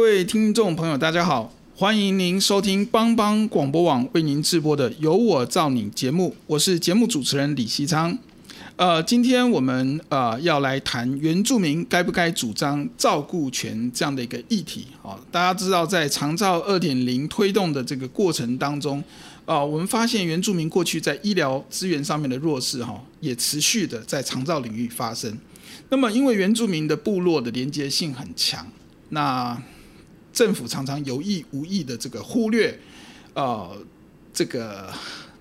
各位听众朋友，大家好，欢迎您收听帮帮广播网为您直播的《有我照你》节目，我是节目主持人李西昌。呃，今天我们呃要来谈原住民该不该主张照顾权这样的一个议题。好，大家知道，在长照二点零推动的这个过程当中，啊，我们发现原住民过去在医疗资源上面的弱势，哈，也持续的在长照领域发生。那么，因为原住民的部落的连接性很强，那政府常常有意无意的这个忽略，呃，这个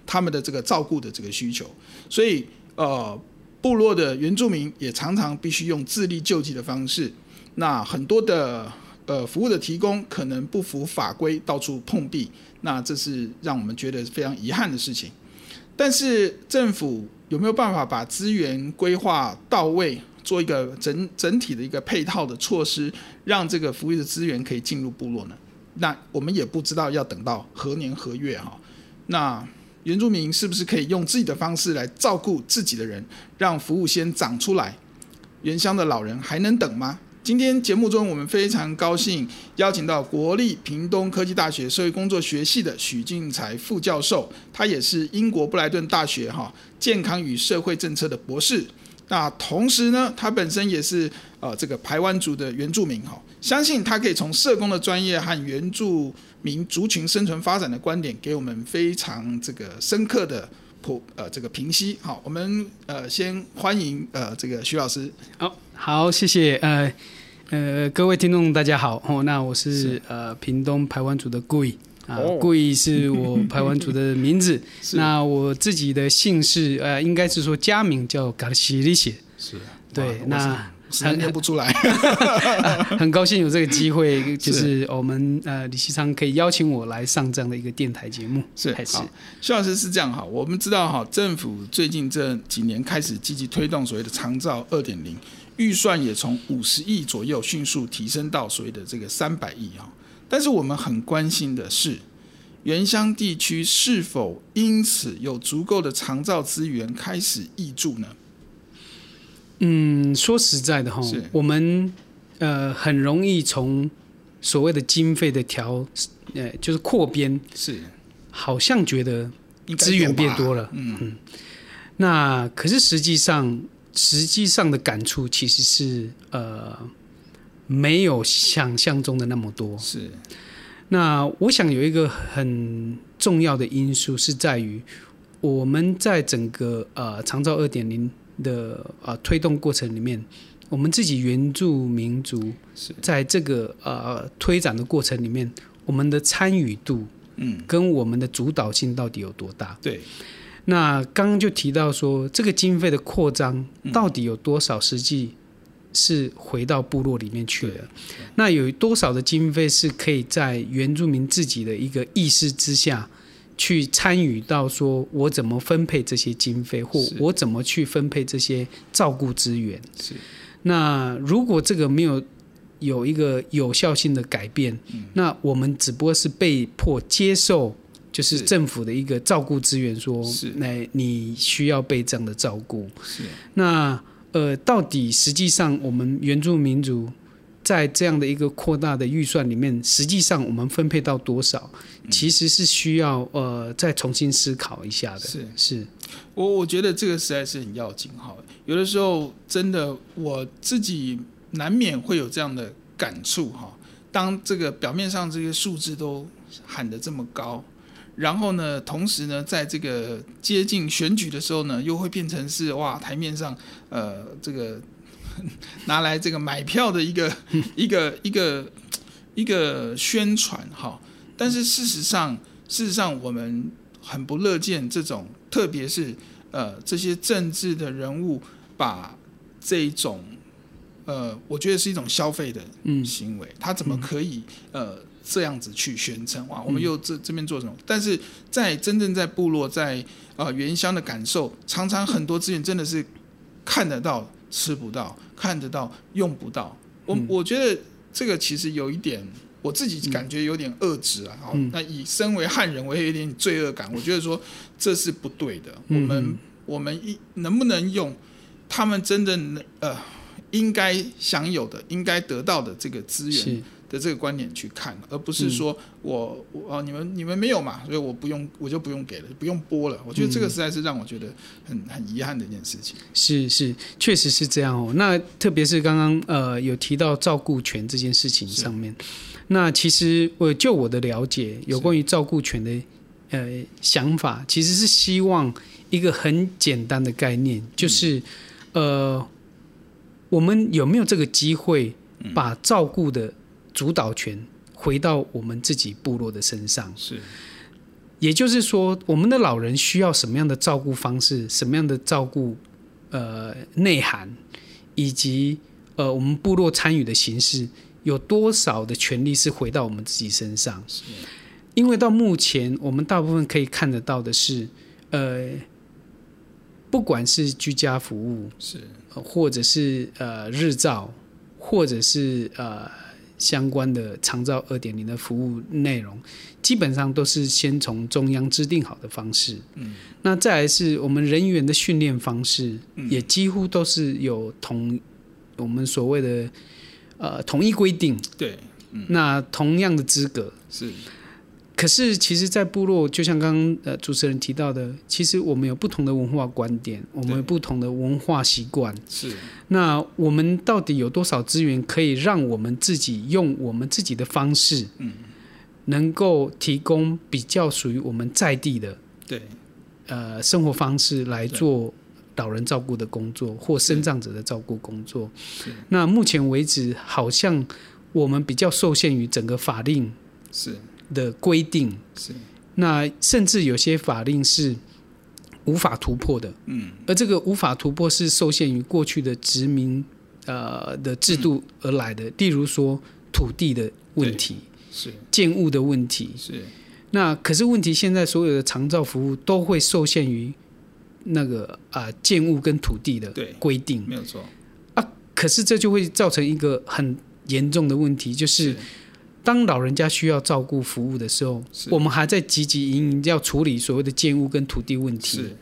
他们的这个照顾的这个需求，所以呃，部落的原住民也常常必须用自力救济的方式。那很多的呃服务的提供可能不符法规，到处碰壁，那这是让我们觉得非常遗憾的事情。但是政府有没有办法把资源规划到位？做一个整整体的一个配套的措施，让这个服务的资源可以进入部落呢？那我们也不知道要等到何年何月哈。那原住民是不是可以用自己的方式来照顾自己的人，让服务先长出来？原乡的老人还能等吗？今天节目中，我们非常高兴邀请到国立屏东科技大学社会工作学系的许俊才副教授，他也是英国布莱顿大学哈健康与社会政策的博士。那同时呢，他本身也是呃这个排湾族的原住民哈，相信他可以从社工的专业和原住民族群生存发展的观点，给我们非常这个深刻的普呃这个评析。好，我们呃先欢迎呃这个徐老师。好，好，谢谢呃呃各位听众大家好哦，那我是，是呃屏东排湾族的贵。啊，故意是我排湾族的名字。那我自己的姓氏，呃，应该是说家名叫嘎西里谢。是，对，那很念不出来。很高兴有这个机会，就 是我们呃李希昌可以邀请我来上这样的一个电台节目。是，还是徐老师是这样哈，我们知道哈，政府最近这几年开始积极推动所谓的长照二点零，预算也从五十亿左右迅速提升到所谓的这个三百亿哈。但是我们很关心的是，原乡地区是否因此有足够的长照资源开始挹注呢？嗯，说实在的哈，我们呃很容易从所谓的经费的调，呃就是扩编，是好像觉得资源变多了，嗯嗯。那可是实际上，实际上的感触其实是呃。没有想象中的那么多。是，那我想有一个很重要的因素是在于，我们在整个呃长照二点零的呃推动过程里面，我们自己原住民族在这个呃推展的过程里面，我们的参与度，嗯，跟我们的主导性到底有多大？对。那刚刚就提到说，这个经费的扩张到底有多少实际？是回到部落里面去了，那有多少的经费是可以在原住民自己的一个意识之下，去参与到说我怎么分配这些经费，或我怎么去分配这些照顾资源？是。那如果这个没有有一个有效性的改变，那我们只不过是被迫接受，就是政府的一个照顾资源，说，那你需要被这样的照顾。是。那。呃，到底实际上我们原住民族在这样的一个扩大的预算里面，实际上我们分配到多少，其实是需要呃再重新思考一下的。是是，我我觉得这个实在是很要紧哈。有的时候真的我自己难免会有这样的感触哈，当这个表面上这些数字都喊得这么高，然后呢，同时呢，在这个接近选举的时候呢，又会变成是哇，台面上呃这个 拿来这个买票的一个 一个一个一个宣传哈。但是事实上，事实上我们很不乐见这种，特别是呃这些政治的人物把这一种。呃，我觉得是一种消费的行为，嗯、他怎么可以呃这样子去宣称哇？我们又这这边做什么？但是在真正在部落，在呃原乡的感受，常常很多资源真的是看得到吃不到，看得到用不到。我、嗯、我觉得这个其实有一点，我自己感觉有点恶质啊。好、嗯，那以身为汉人，我也有点罪恶感。我觉得说这是不对的。我们我们一能不能用他们真的呃？应该享有的、应该得到的这个资源的这个观点去看，而不是说我我啊，你们你们没有嘛，所以我不用，我就不用给了，不用播了。我觉得这个实在是让我觉得很很遗憾的一件事情。是是，确实是这样哦。那特别是刚刚呃有提到照顾权这件事情上面，那其实我就我的了解，有关于照顾权的呃想法，其实是希望一个很简单的概念，就是、嗯、呃。我们有没有这个机会把照顾的主导权回到我们自己部落的身上？是，也就是说，我们的老人需要什么样的照顾方式，什么样的照顾呃内涵，以及呃我们部落参与的形式，有多少的权利是回到我们自己身上？是，因为到目前我们大部分可以看得到的是，呃，不管是居家服务是。或者是呃日照，或者是呃相关的长照二点零的服务内容，基本上都是先从中央制定好的方式。嗯，那再来是我们人员的训练方式，嗯，也几乎都是有同我们所谓的呃统一规定。对，嗯，那同样的资格是。可是，其实，在部落，就像刚刚呃主持人提到的，其实我们有不同的文化观点，我们有不同的文化习惯。是。那我们到底有多少资源可以让我们自己用我们自己的方式，嗯，能够提供比较属于我们在地的，对，呃，生活方式来做老人照顾的工作或身障者的照顾工作。是。那目前为止，好像我们比较受限于整个法令。是。的规定。是，那甚至有些法令是无法突破的，嗯，而这个无法突破是受限于过去的殖民呃的制度而来的，嗯、例如说土地的问题，是。建物的问题，是。那可是问题，现在所有的长照服务都会受限于那个啊、呃、建物跟土地的规定，没有错。啊。可是这就会造成一个很严重的问题，就是。是当老人家需要照顾服务的时候，我们还在汲汲营营要处理所谓的建屋跟土地问题。是，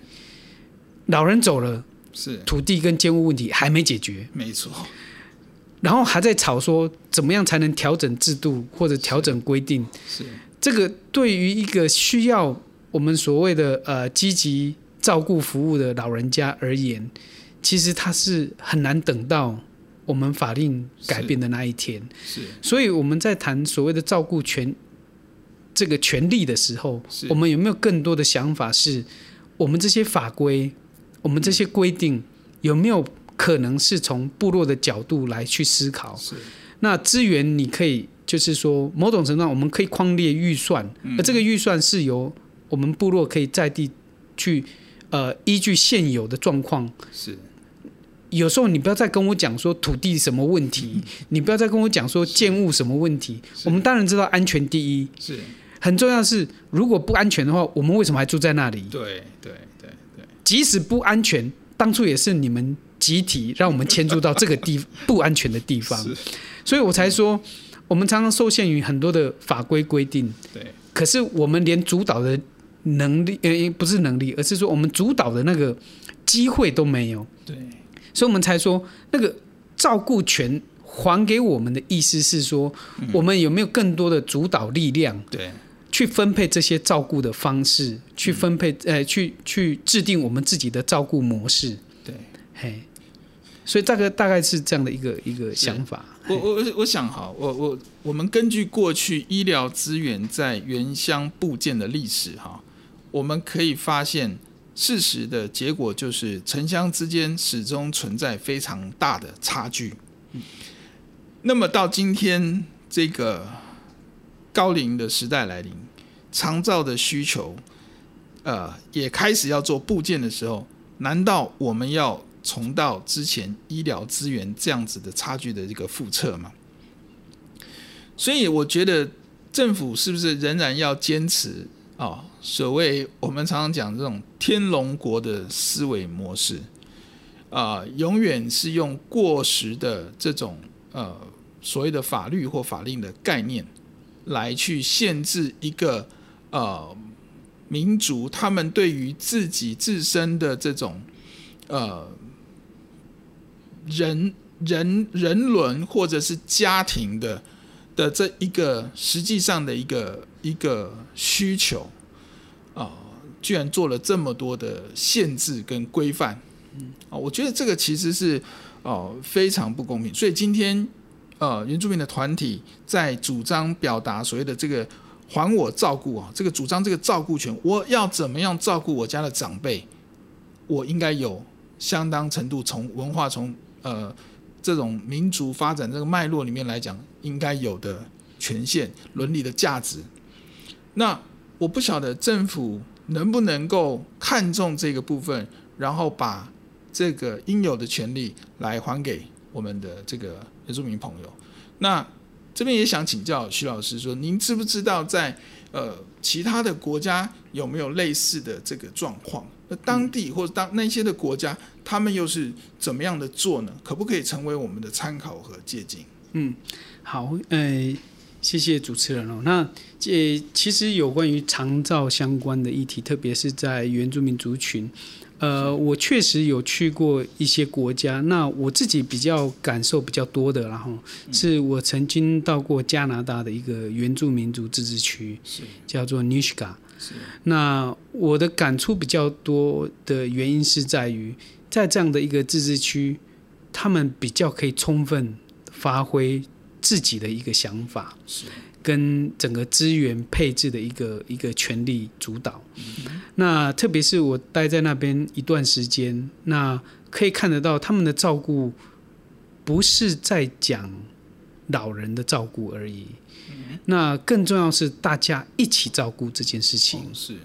老人走了，是土地跟建屋问题还没解决，没错。然后还在吵说怎么样才能调整制度或者调整规定。是，这个对于一个需要我们所谓的呃积极照顾服务的老人家而言，其实他是很难等到。我们法令改变的那一天，是，所以我们在谈所谓的照顾权这个权利的时候，我们有没有更多的想法？是我们这些法规，我们这些规定有没有可能是从部落的角度来去思考？是，那资源你可以就是说，某种程度上我们可以框列预算，而这个预算是由我们部落可以在地去呃依据现有的状况是。有时候你不要再跟我讲说土地什么问题，你不要再跟我讲说建物什么问题。我们当然知道安全第一，是很重要的是，如果不安全的话，我们为什么还住在那里？对对对对，即使不安全，当初也是你们集体让我们迁住到这个地 不安全的地方，所以我才说，我们常常受限于很多的法规规定。对，可是我们连主导的能力，呃，不是能力，而是说我们主导的那个机会都没有。对。所以我们才说，那个照顾权还给我们的意思是说，我们有没有更多的主导力量？对，去分配这些照顾的方式，去分配，呃，去去制定我们自己的照顾模式。对，嘿，所以大概大概是这样的一个一个想法。我我我想哈，我我我们根据过去医疗资源在原乡部件的历史哈，我们可以发现事实的结果就是城乡之间始终存在非常大的差距。那么到今天这个高龄的时代来临，长照的需求，呃，也开始要做部件的时候，难道我们要重蹈之前医疗资源这样子的差距的一个覆辙吗？所以我觉得政府是不是仍然要坚持、哦，所谓我们常常讲这种天龙国的思维模式啊、永远是用过时的这种呃所谓的法律或法令的概念来去限制一个呃民族他们对于自己自身的这种呃。人人人伦或者是家庭的的这一个实际上的一个一个需求啊、呃，居然做了这么多的限制跟规范，嗯啊，我觉得这个其实是哦、呃、非常不公平。所以今天呃原住民的团体在主张表达所谓的这个还我照顾啊，这个主张这个照顾权，我要怎么样照顾我家的长辈，我应该有相当程度从文化从。呃，这种民族发展这个脉络里面来讲，应该有的权限、伦理的价值。那我不晓得政府能不能够看重这个部分，然后把这个应有的权利来还给我们的这个原住民朋友。那这边也想请教徐老师说，您知不知道在呃其他的国家有没有类似的这个状况？那当地或者当那些的国家，他们又是怎么样的做呢？可不可以成为我们的参考和借鉴？嗯，好，呃，谢谢主持人哦。那这其实有关于长照相关的议题，特别是在原住民族群，呃，我确实有去过一些国家。那我自己比较感受比较多的，然后是我曾经到过加拿大的一个原住民族自治区，是叫做尼什嘎。那我的感触比较多的原因是在于，在这样的一个自治区，他们比较可以充分发挥自己的一个想法，是跟整个资源配置的一个一个权力主导。嗯、那特别是我待在那边一段时间，那可以看得到他们的照顾不是在讲老人的照顾而已。那更重要是大家一起照顾这件事情。是。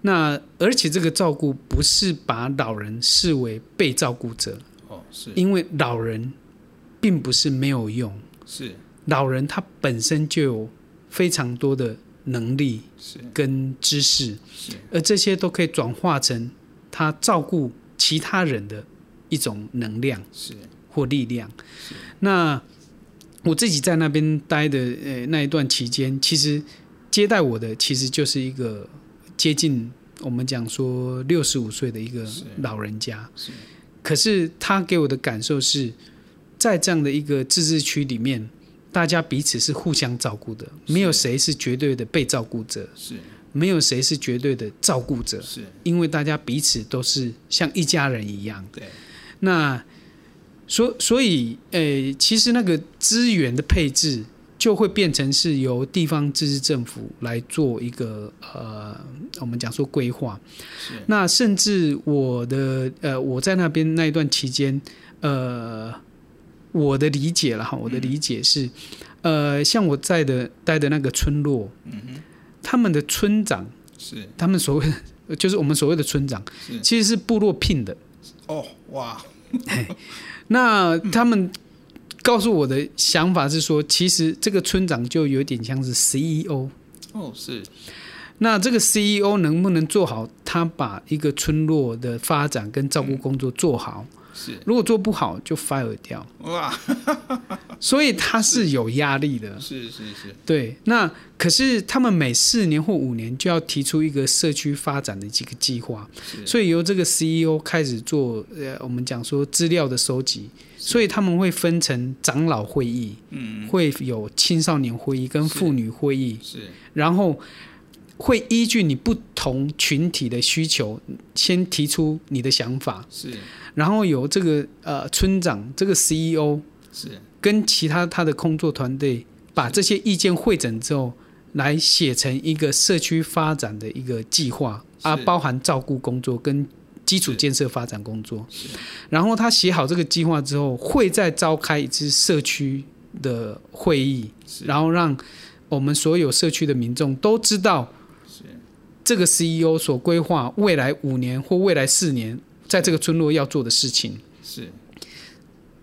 那而且这个照顾不是把老人视为被照顾者。哦，是。因为老人并不是没有用。是。老人他本身就有非常多的能力跟知识。是。而这些都可以转化成他照顾其他人的一种能量。是。或力量。那。我自己在那边待的呃那一段期间，其实接待我的其实就是一个接近我们讲说六十五岁的一个老人家。是。可是他给我的感受是，在这样的一个自治区里面，大家彼此是互相照顾的，没有谁是绝对的被照顾者，是。没有谁是绝对的照顾者，是。因为大家彼此都是像一家人一样。对。那。所所以，诶、欸，其实那个资源的配置就会变成是由地方自治政府来做一个呃，我们讲说规划。那甚至我的呃，我在那边那一段期间，呃，我的理解了哈，我的理解是，嗯、呃，像我在的待的那个村落，嗯，他们的村长是他们所谓的，就是我们所谓的村长，其实是部落聘的。哦，哇。那他们告诉我的想法是说，其实这个村长就有点像是 CEO 哦，是。那这个 CEO 能不能做好他把一个村落的发展跟照顾工作做好？是。如果做不好，就 fire 掉。哇，所以他是有压力的。是是是。对，那可是他们每四年或五年就要提出一个社区发展的几个计划，所以由这个 CEO 开始做。呃，我们讲说资料的收集，所以他们会分成长老会议，嗯，会有青少年会议跟妇女会议，是。然后，会依据你不同群体的需求，先提出你的想法，是，然后由这个呃村长这个 CEO 是。跟其他他的工作团队把这些意见会诊之后，来写成一个社区发展的一个计划啊，包含照顾工作跟基础建设发展工作。然后他写好这个计划之后，会再召开一次社区的会议，然后让我们所有社区的民众都知道。这个 CEO 所规划未来五年或未来四年，在这个村落要做的事情，是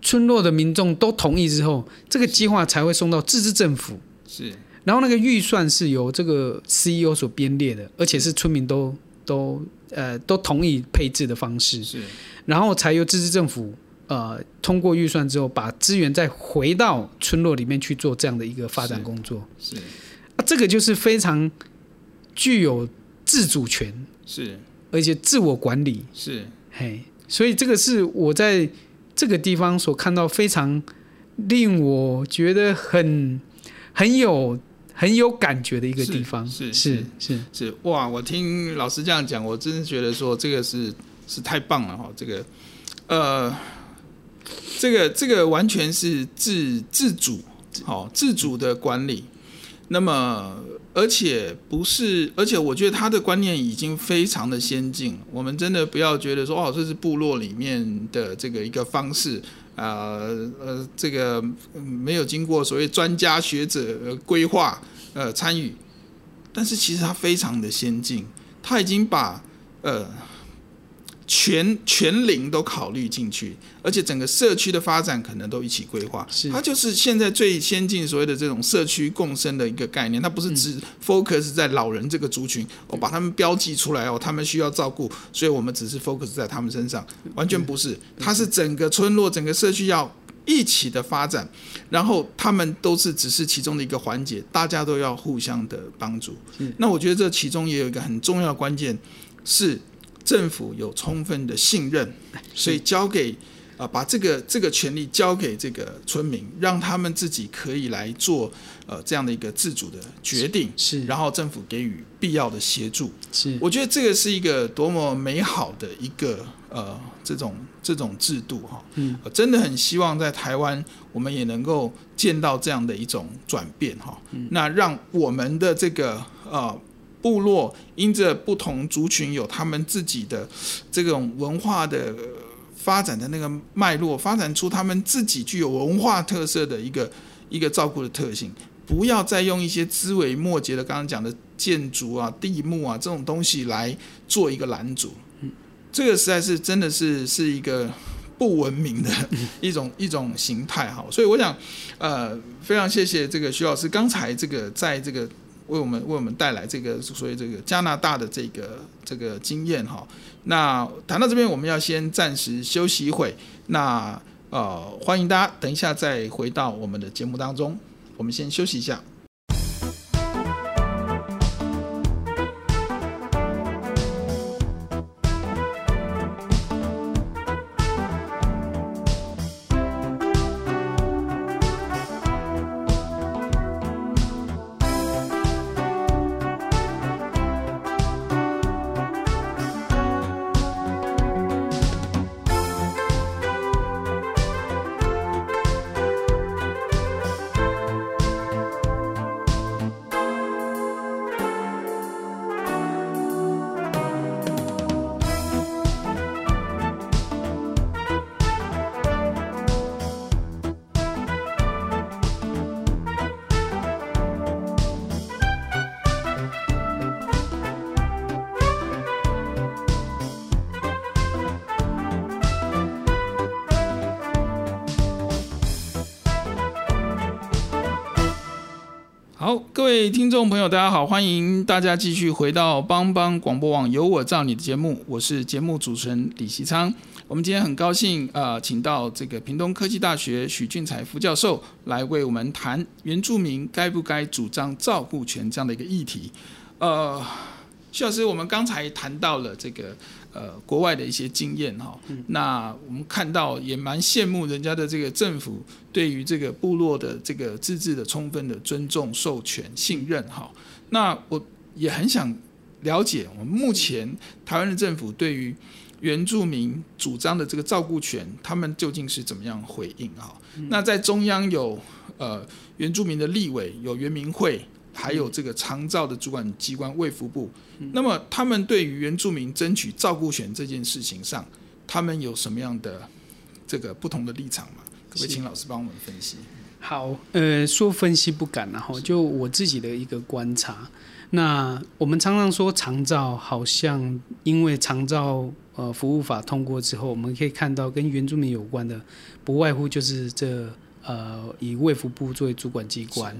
村落的民众都同意之后，这个计划才会送到自治政府。是，然后那个预算是由这个 CEO 所编列的，而且是村民都都呃都同意配置的方式。是，然后才由自治政府呃通过预算之后，把资源再回到村落里面去做这样的一个发展工作。是，是啊，这个就是非常具有。自主权是，而且自我管理是，嘿，所以这个是我在这个地方所看到非常令我觉得很很有很有感觉的一个地方。是是是是，是哇！我听老师这样讲，我真的觉得说这个是是太棒了哈！这个呃，这个这个完全是自自主，好自主的管理。那么。而且不是，而且我觉得他的观念已经非常的先进。我们真的不要觉得说，哦，这是部落里面的这个一个方式，呃呃，这个没有经过所谓专家学者规划呃参与。但是其实他非常的先进，他已经把呃。全全龄都考虑进去，而且整个社区的发展可能都一起规划。是，它就是现在最先进所谓的这种社区共生的一个概念。它不是只 focus 在老人这个族群，我、嗯哦、把他们标记出来哦，他们需要照顾，所以我们只是 focus 在他们身上，完全不是。它是整个村落、整个社区要一起的发展，然后他们都是只是其中的一个环节，大家都要互相的帮助。那我觉得这其中也有一个很重要的关键是。政府有充分的信任，所以交给啊，把这个这个权利交给这个村民，让他们自己可以来做呃这样的一个自主的决定，是，然后政府给予必要的协助，是，我觉得这个是一个多么美好的一个呃这种这种制度哈，嗯，真的很希望在台湾我们也能够见到这样的一种转变哈，嗯，那让我们的这个呃。部落因着不同族群有他们自己的这种文化的发展的那个脉络，发展出他们自己具有文化特色的一个一个照顾的特性。不要再用一些枝微末节的刚刚讲的建筑啊、地目啊这种东西来做一个拦阻。这个实在是真的是是一个不文明的 一种一种形态哈。所以我想，呃，非常谢谢这个徐老师刚才这个在这个。为我们为我们带来这个所谓这个加拿大的这个这个经验哈，那谈到这边我们要先暂时休息一会，那呃欢迎大家等一下再回到我们的节目当中，我们先休息一下。众朋友，大家好，欢迎大家继续回到帮帮广播网有我照你的节目，我是节目主持人李希昌。我们今天很高兴啊、请到这个屏东科技大学许俊才副教授来为我们谈原住民该不该主张照顾权这样的一个议题。呃，徐老师，我们刚才谈到了这个。呃，国外的一些经验哈，那我们看到也蛮羡慕人家的这个政府对于这个部落的这个自治的充分的尊重、授权、信任哈。那我也很想了解，我们目前台湾的政府对于原住民主张的这个照顾权，他们究竟是怎么样回应啊？嗯、那在中央有呃原住民的立委，有原民会，还有这个长照的主管机关卫福部，嗯、那么他们对于原住民争取照顾权这件事情上，他们有什么样的这个不同的立场吗？可不可以请老师帮我们分析？好，呃，说分析不敢，然后就我自己的一个观察。那我们常常说长照，好像因为长照呃服务法通过之后，我们可以看到跟原住民有关的，不外乎就是这呃以卫福部作为主管机关，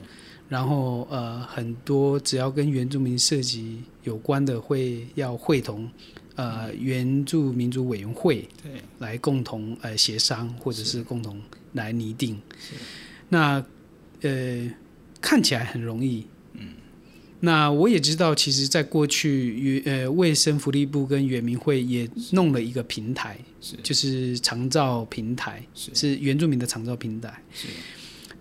然后呃很多只要跟原住民涉及有关的，会要会同呃原住民族委员会对。来共同呃协商或者是共同来拟定。那，呃，看起来很容易，嗯，那我也知道，其实，在过去，呃，卫生福利部跟原民会也弄了一个平台，是，就是长照平台，是，是原住民的长照平台，是。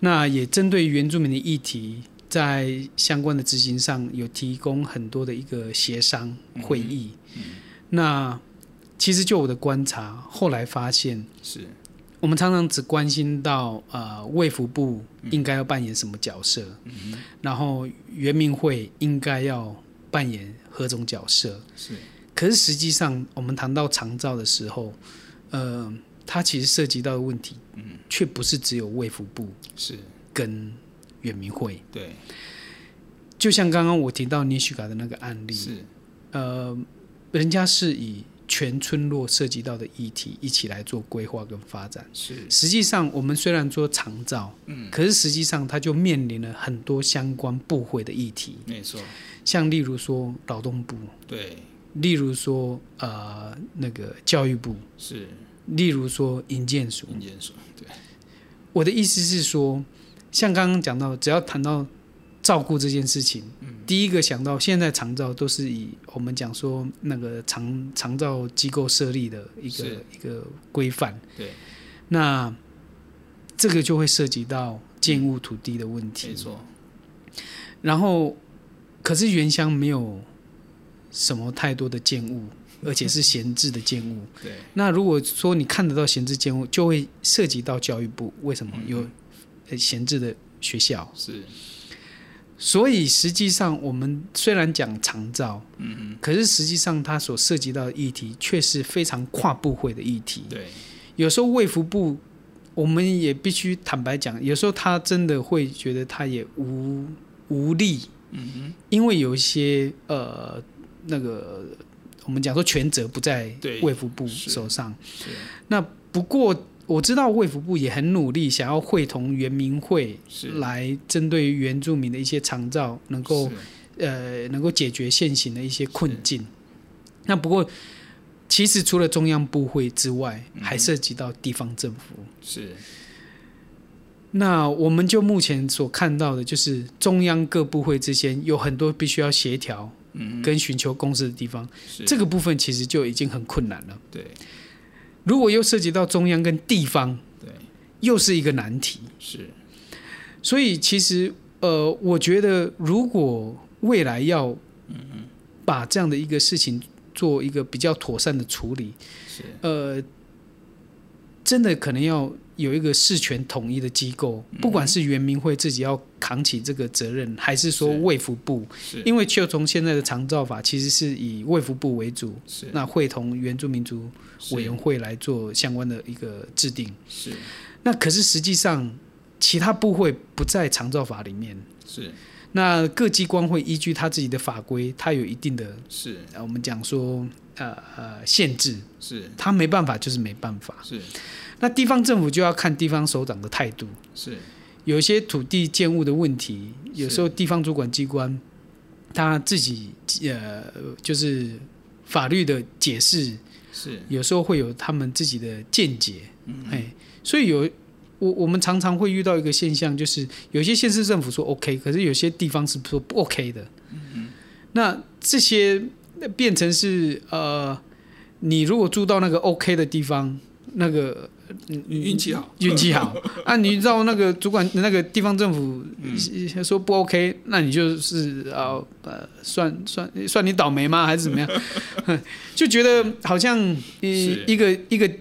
那也针对原住民的议题，在相关的执行上有提供很多的一个协商会议。嗯嗯、那其实就我的观察，后来发现是。我们常常只关心到呃，卫福部应该要扮演什么角色，嗯、然后原民会应该要扮演何种角色。是，可是实际上我们谈到长照的时候，呃，它其实涉及到的问题，嗯，却不是只有卫福部是跟远明会。对，就像刚刚我提到尼许卡的那个案例，是，呃，人家是以。全村落涉及到的议题，一起来做规划跟发展。是，实际上我们虽然做长照，嗯，可是实际上它就面临了很多相关部会的议题。没错，像例如说劳动部，对，例如说呃那个教育部，是，例如说营建署，营建署，对。我的意思是说，像刚刚讲到，只要谈到。照顾这件事情，第一个想到现在长照都是以我们讲说那个长长照机构设立的一个一个规范。对，那这个就会涉及到建物土地的问题。没错。然后，可是原乡没有什么太多的建物，而且是闲置的建物。对。那如果说你看得到闲置建物，就会涉及到教育部，为什么有闲置的学校？是。所以实际上，我们虽然讲长照，嗯嗯，可是实际上它所涉及到的议题却是非常跨部会的议题。对，有时候卫福部，我们也必须坦白讲，有时候他真的会觉得他也无无力，嗯哼，因为有一些呃那个我们讲说权责不在卫福部手上，那不过。我知道卫福部也很努力，想要会同原民会来针对原住民的一些长照，能够呃能够解决现行的一些困境。那不过，其实除了中央部会之外，还涉及到地方政府。是。那我们就目前所看到的，就是中央各部会之间有很多必须要协调，跟寻求共识的地方。这个部分其实就已经很困难了。对。如果又涉及到中央跟地方，对，又是一个难题。是，所以其实呃，我觉得如果未来要把这样的一个事情做一个比较妥善的处理，是呃，真的可能要有一个事权统一的机构，不管是原民会自己要扛起这个责任，还是说卫福部，因为就从现在的长照法，其实是以卫福部为主，是，那会同原住民族。委员会来做相关的一个制定，是。那可是实际上，其他部会不在长照法里面，是。那各机关会依据他自己的法规，他有一定的，是。我们讲说，呃呃，限制，是。他没办法，就是没办法，是。那地方政府就要看地方首长的态度，是。有一些土地建物的问题，有时候地方主管机关他自己呃，就是法律的解释。是，有时候会有他们自己的见解，嗯，哎，所以有我我们常常会遇到一个现象，就是有些县市政府说 OK，可是有些地方是说不 OK 的，嗯，那这些变成是呃，你如果住到那个 OK 的地方，那个运气好，运气好 啊！你知道那个主管那个地方政府说不 OK，那你就是啊呃算算算你倒霉吗？还是怎么样？就觉得好像一一个一个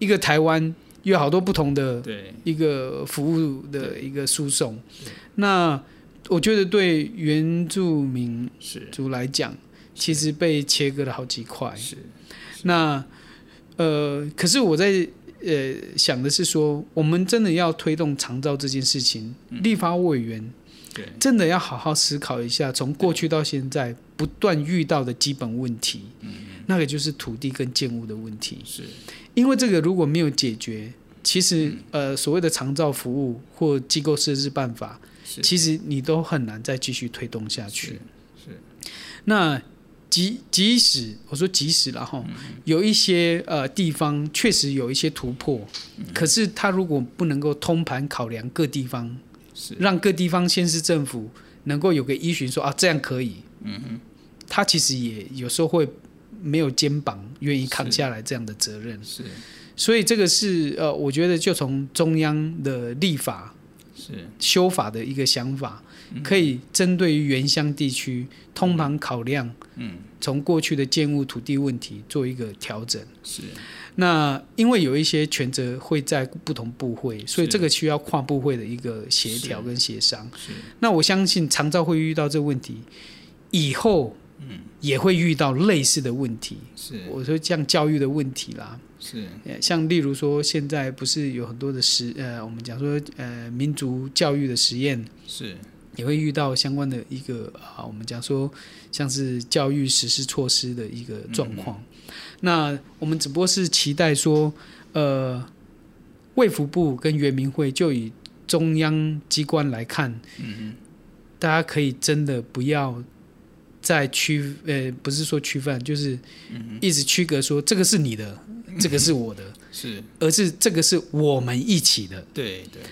一个台湾有好多不同的一个服务的一个输送。那我觉得对原住民族来讲，其实被切割了好几块。是那。呃，可是我在呃想的是说，我们真的要推动长照这件事情，嗯、立法委员真的要好好思考一下，从过去到现在不断遇到的基本问题，嗯、那个就是土地跟建物的问题。是，因为这个如果没有解决，其实、嗯、呃所谓的长照服务或机构设置办法，其实你都很难再继续推动下去。是，是那。即即使我说即使了哈，有一些呃地方确实有一些突破，可是他如果不能够通盘考量各地方，让各地方县市政府能够有个依循说，说啊这样可以，嗯哼，他其实也有时候会没有肩膀愿意扛下来这样的责任，是，所以这个是呃，我觉得就从中央的立法是。修法的一个想法。可以针对于原乡地区通盘考量，嗯，从过去的建物土地问题做一个调整。是，那因为有一些权责会在不同部会，所以这个需要跨部会的一个协调跟协商。是，那我相信长照会遇到这个问题，以后嗯也会遇到类似的问题。是，我说像教育的问题啦，是，像例如说现在不是有很多的实呃，我们讲说呃民族教育的实验是。也会遇到相关的一个啊，我们讲说像是教育实施措施的一个状况。嗯、那我们只不过是期待说，呃，卫福部跟原民会就以中央机关来看，嗯，大家可以真的不要再区，呃，不是说区分，就是一直区隔说这个是你的，嗯、这个是我的，是，而是这个是我们一起的，对对。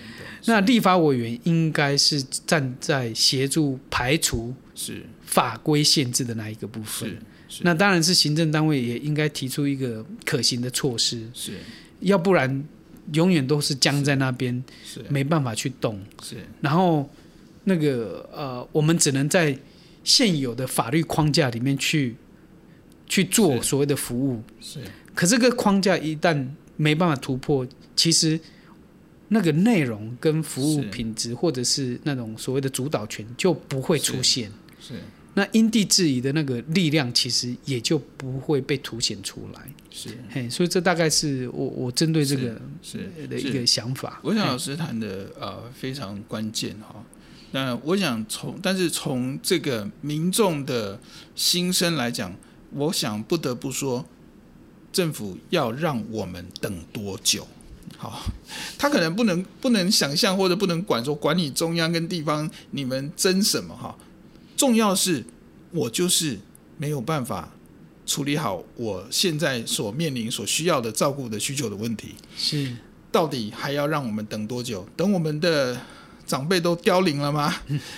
那立法委员应该是站在协助排除是。法规限制的那一个部分，那当然是行政单位也应该提出一个可行的措施，是，要不然永远都是僵在那边，是。没办法去动，是，然后那个呃，我们只能在现有的法律框架里面去去做所谓的服务，是，可这个框架一旦没办法突破，其实。那个内容跟服务品质，或者是那种所谓的主导权，就不会出现。是，是那因地制宜的那个力量，其实也就不会被凸显出来。是，嘿，所以这大概是我我针对这个是的一个想法。我想老师谈的呃非常关键哈。那我想从，但是从这个民众的心声来讲，我想不得不说，政府要让我们等多久？好，他可能不能不能想象或者不能管说管理中央跟地方你们争什么哈，重要是我就是没有办法处理好我现在所面临所需要的照顾的需求的问题，是到底还要让我们等多久？等我们的长辈都凋零了吗？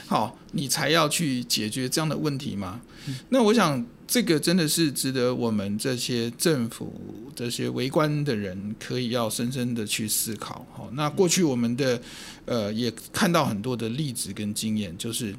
好，你才要去解决这样的问题吗？那我想。这个真的是值得我们这些政府、这些为官的人可以要深深的去思考。好，那过去我们的呃也看到很多的例子跟经验，就是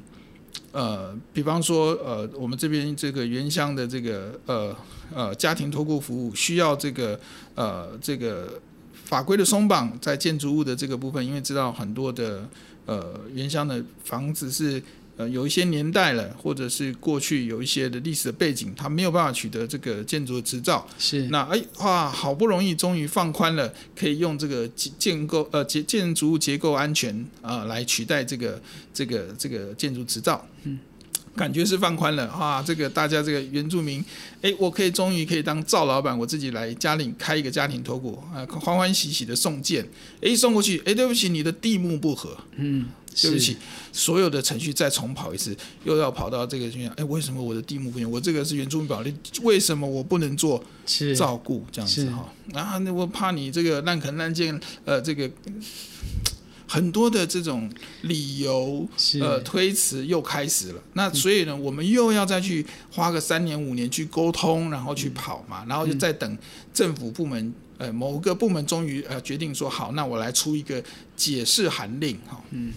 呃，比方说呃，我们这边这个原乡的这个呃呃家庭托顾服务需要这个呃这个法规的松绑，在建筑物的这个部分，因为知道很多的呃原乡的房子是。呃，有一些年代了，或者是过去有一些的历史的背景，他没有办法取得这个建筑的执照。是，那哎哇，好不容易终于放宽了，可以用这个建构呃建建筑物结构安全啊、呃、来取代这个这个这个建筑执照。嗯。感觉是放宽了啊！这个大家这个原住民，哎，我可以终于可以当赵老板，我自己来家里开一个家庭托顾啊，欢欢喜喜的送件，哎，送过去，哎，对不起，你的地目不合，嗯，对不起，所有的程序再重跑一次，又要跑到这个去，哎，为什么我的地目不行？我这个是原住民保利，为什么我不能做照顾这样子哈？啊，那我怕你这个滥垦滥建，呃，这个。很多的这种理由呃推辞又开始了。那所以呢，我们又要再去花个三年五年去沟通，然后去跑嘛，然后就再等政府部门呃某个部门终于呃决定说好，那我来出一个解释函令哈。嗯，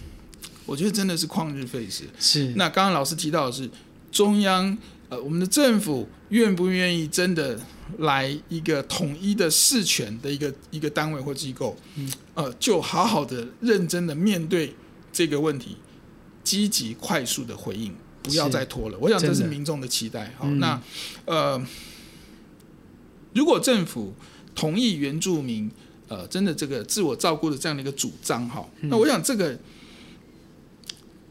我觉得真的是旷日费时。是。那刚刚老师提到的是中央。呃，我们的政府愿不愿意真的来一个统一的事权的一个一个单位或机构？嗯，呃，就好好的认真的面对这个问题，积极快速的回应，不要再拖了。我想这是民众的期待。好，那呃，如果政府同意原住民呃真的这个自我照顾的这样的一个主张，哈，那我想这个。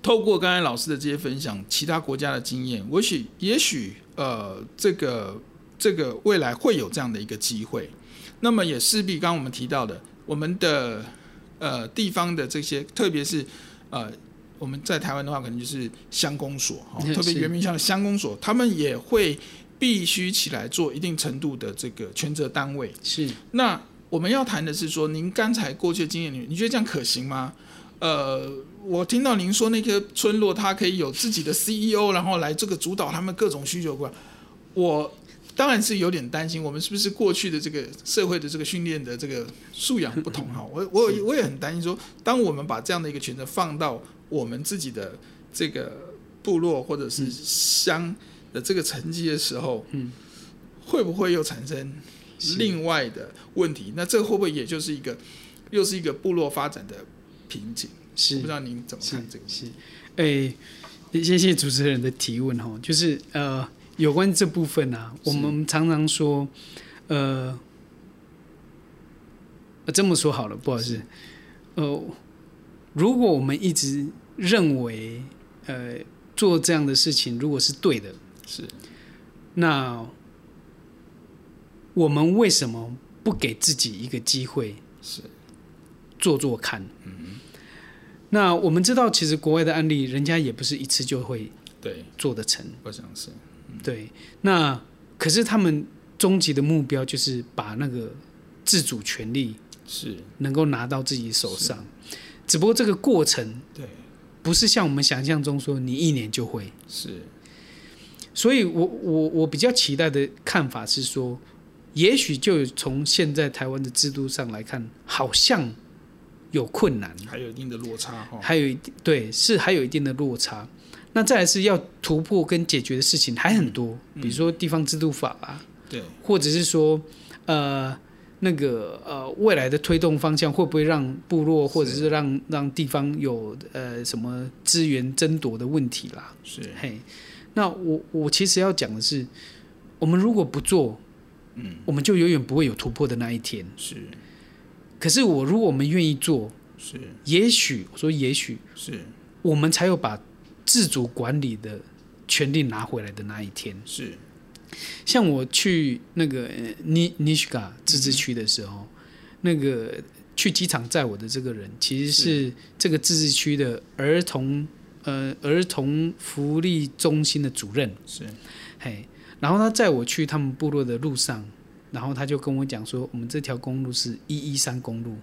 透过刚才老师的这些分享，其他国家的经验，也许也许呃，这个这个未来会有这样的一个机会。那么也势必刚刚我们提到的，我们的呃地方的这些，特别是呃我们在台湾的话，可能就是乡公所哈，特别原民乡的乡公所，他们也会必须起来做一定程度的这个权责单位。是。那我们要谈的是说，您刚才过去的经验里，你觉得这样可行吗？呃，我听到您说那个村落，它可以有自己的 CEO，然后来这个主导他们各种需求。我当然是有点担心，我们是不是过去的这个社会的这个训练的这个素养不同哈？我我我也很担心说，当我们把这样的一个权责放到我们自己的这个部落或者是乡的这个层级的时候，嗯，会不会又产生另外的问题？那这会不会也就是一个又是一个部落发展的？瓶颈是，不知道您怎么看这个？是，哎、欸，谢谢主持人的提问哈，就是呃，有关这部分啊，我们常常说，呃，这么说好了，不好意思，呃，如果我们一直认为，呃，做这样的事情如果是对的，是，那我们为什么不给自己一个机会？是。做做看，嗯，那我们知道，其实国外的案例，人家也不是一次就会对。做得成，我想是，对。那可是他们终极的目标就是把那个自主权利是。能够拿到自己手上，只不过这个过程对，不是像我们想象中说你一年就会。是。所以我我我比较期待的看法是说，也许就从现在台湾的制度上来看，好像。有困难，还有一定的落差哈，还有一对是还有一定的落差。那再来是要突破跟解决的事情还很多，嗯、比如说地方制度法啊，对，或者是说呃那个呃未来的推动方向会不会让部落或者是让让地方有呃什么资源争夺的问题啦？是。嘿，那我我其实要讲的是，我们如果不做，嗯，我们就永远不会有突破的那一天。是。可是我如果我们愿意做，是，也许我说也许是，我们才有把自主管理的权利拿回来的那一天。是，像我去那个尼尼西卡自治区的时候，嗯、那个去机场载我的这个人，其实是这个自治区的儿童呃儿童福利中心的主任。是，嘿，然后他载我去他们部落的路上。然后他就跟我讲说，我们这条公路是一一三公路，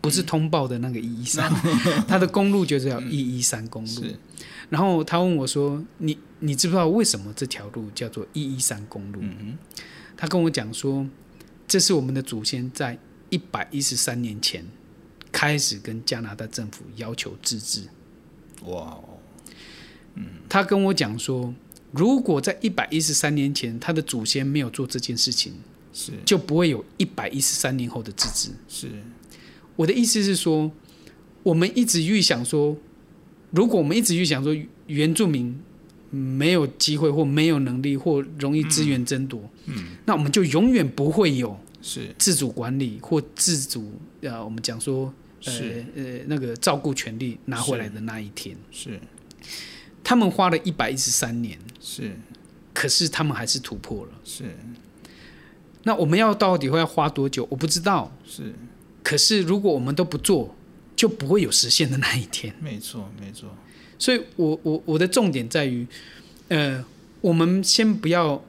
不是通报的那个一一三，他的公路就是叫一一三公路。然后他问我说：“你你知不知道为什么这条路叫做一一三公路？”他跟我讲说，这是我们的祖先在一百一十三年前开始跟加拿大政府要求自治。哇，嗯，他跟我讲说，如果在一百一十三年前他的祖先没有做这件事情。是就不会有一百一十三年后的自治。是，我的意思是说，我们一直预想说，如果我们一直预想说原住民没有机会或没有能力或容易资源争夺，嗯，嗯，那我们就永远不会有是自主管理或自主呃，我们讲说呃呃那个照顾权利拿回来的那一天。是，是他们花了一百一十三年，是，可是他们还是突破了。是。那我们要到底会要花多久？我不知道。是，可是如果我们都不做，就不会有实现的那一天。没错，没错。所以我我我的重点在于，呃，我们先不要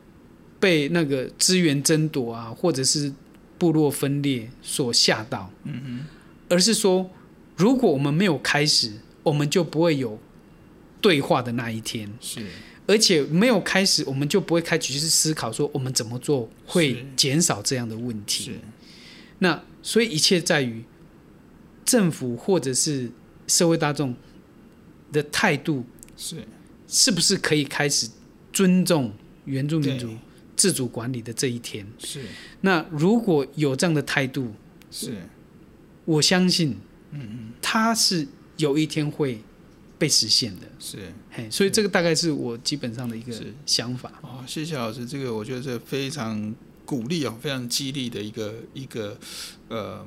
被那个资源争夺啊，或者是部落分裂所吓到。嗯哼。而是说，如果我们没有开始，我们就不会有对话的那一天。是，而且没有开始，我们就不会开始去思考说我们怎么做会减少这样的问题。是，那所以一切在于政府或者是社会大众的态度是，是不是可以开始尊重原住民族自主管理的这一天？是。那如果有这样的态度，是，我相信，嗯嗯，它是有一天会被实现的。是，嘿，所以这个大概是我基本上的一个想法。哦，谢谢老师，这个我觉得是非常鼓励啊，非常激励的一个一个呃。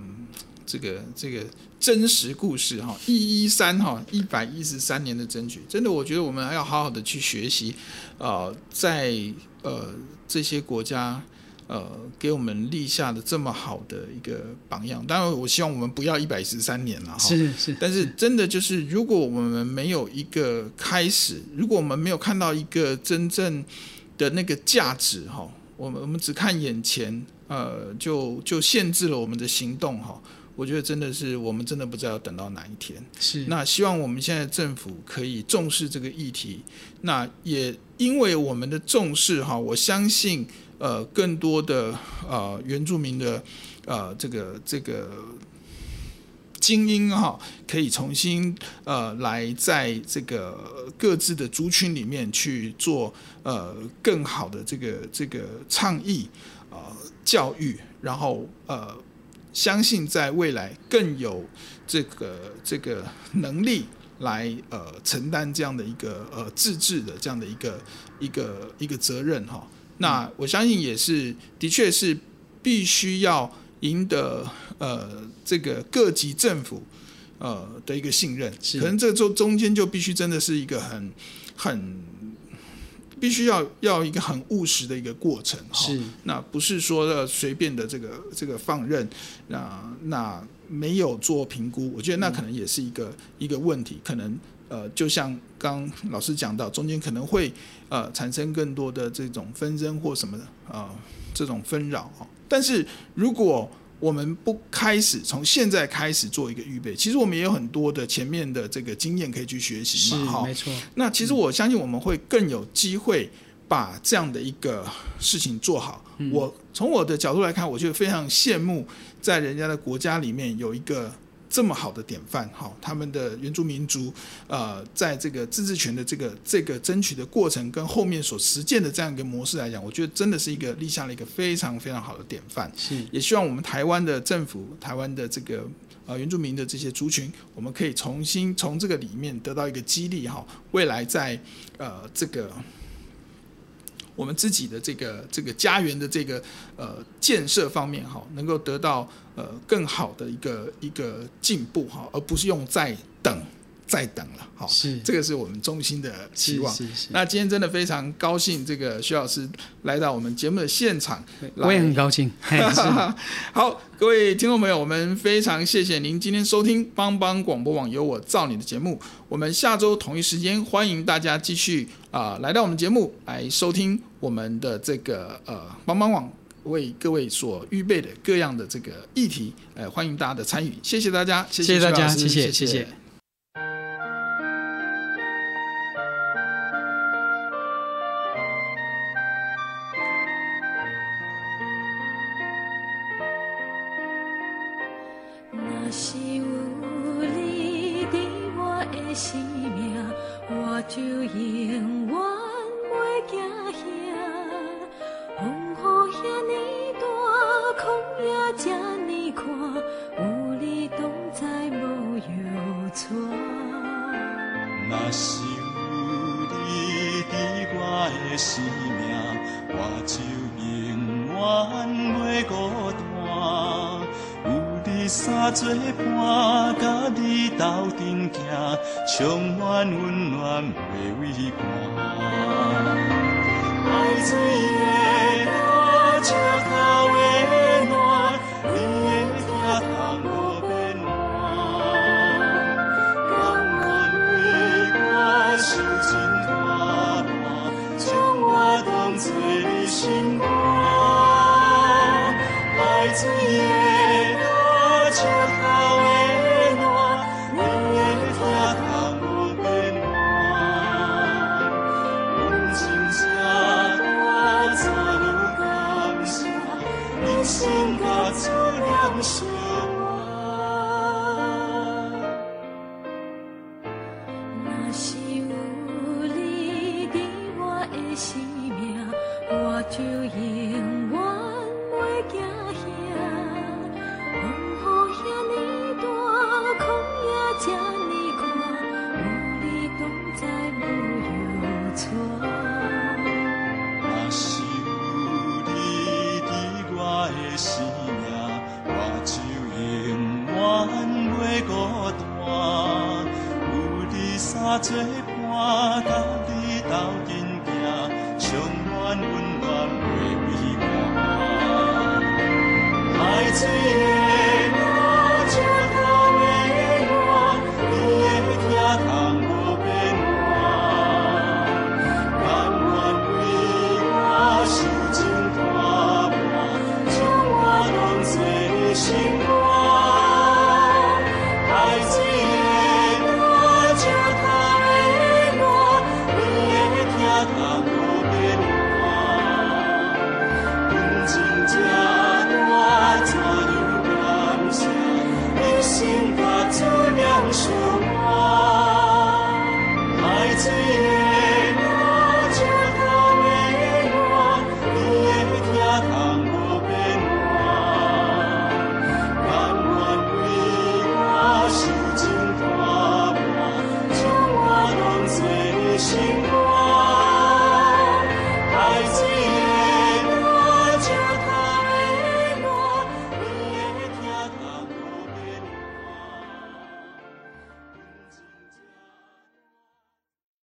这个这个真实故事哈，一一三哈，一百一十三年的争取，真的，我觉得我们还要好好的去学习，呃，在呃这些国家呃给我们立下的这么好的一个榜样。当然，我希望我们不要一百一十三年了哈。是是。但是真的就是，如果我们没有一个开始，如果我们没有看到一个真正的那个价值哈，我们我们只看眼前，呃，就就限制了我们的行动哈。我觉得真的是，我们真的不知道要等到哪一天。是。那希望我们现在政府可以重视这个议题。那也因为我们的重视哈，我相信呃，更多的呃原住民的呃这个这个精英哈，可以重新呃来在这个各自的族群里面去做呃更好的这个这个倡议啊、呃、教育，然后呃。相信在未来更有这个这个能力来呃承担这样的一个呃自治的这样的一个一个一个责任哈。那我相信也是的确是必须要赢得呃这个各级政府呃的一个信任，可能这中中间就必须真的是一个很很。必须要要一个很务实的一个过程哈，那不是说的随便的这个这个放任，那那没有做评估，我觉得那可能也是一个、嗯、一个问题，可能呃就像刚老师讲到，中间可能会呃产生更多的这种纷争或什么的啊、呃、这种纷扰啊，但是如果我们不开始从现在开始做一个预备，其实我们也有很多的前面的这个经验可以去学习嘛，哈，没错。那其实我相信我们会更有机会把这样的一个事情做好。嗯、我从我的角度来看，我就非常羡慕在人家的国家里面有一个。这么好的典范，哈，他们的原住民族，呃，在这个自治权的这个这个争取的过程跟后面所实践的这样一个模式来讲，我觉得真的是一个立下了一个非常非常好的典范。是，也希望我们台湾的政府、台湾的这个呃原住民的这些族群，我们可以重新从这个里面得到一个激励，哈，未来在呃这个。我们自己的这个这个家园的这个呃建设方面哈，能够得到呃更好的一个一个进步哈，而不是用再等。再等了，好，是这个是我们衷心的期望。那今天真的非常高兴，这个徐老师来到我们节目的现场，我也很高兴。好，各位听众朋友，我们非常谢谢您今天收听帮帮广播网有我造你的节目。我们下周同一时间欢迎大家继续啊、呃、来到我们节目来收听我们的这个呃帮帮网为各位所预备的各样的这个议题，呃欢迎大家的参与。谢谢大家，谢谢大家，谢谢谢谢。做伴，甲你斗阵行，充满温暖的微光。爱水的阿笑到。伴，甲你斗阵行，充满温暖的美梦。海水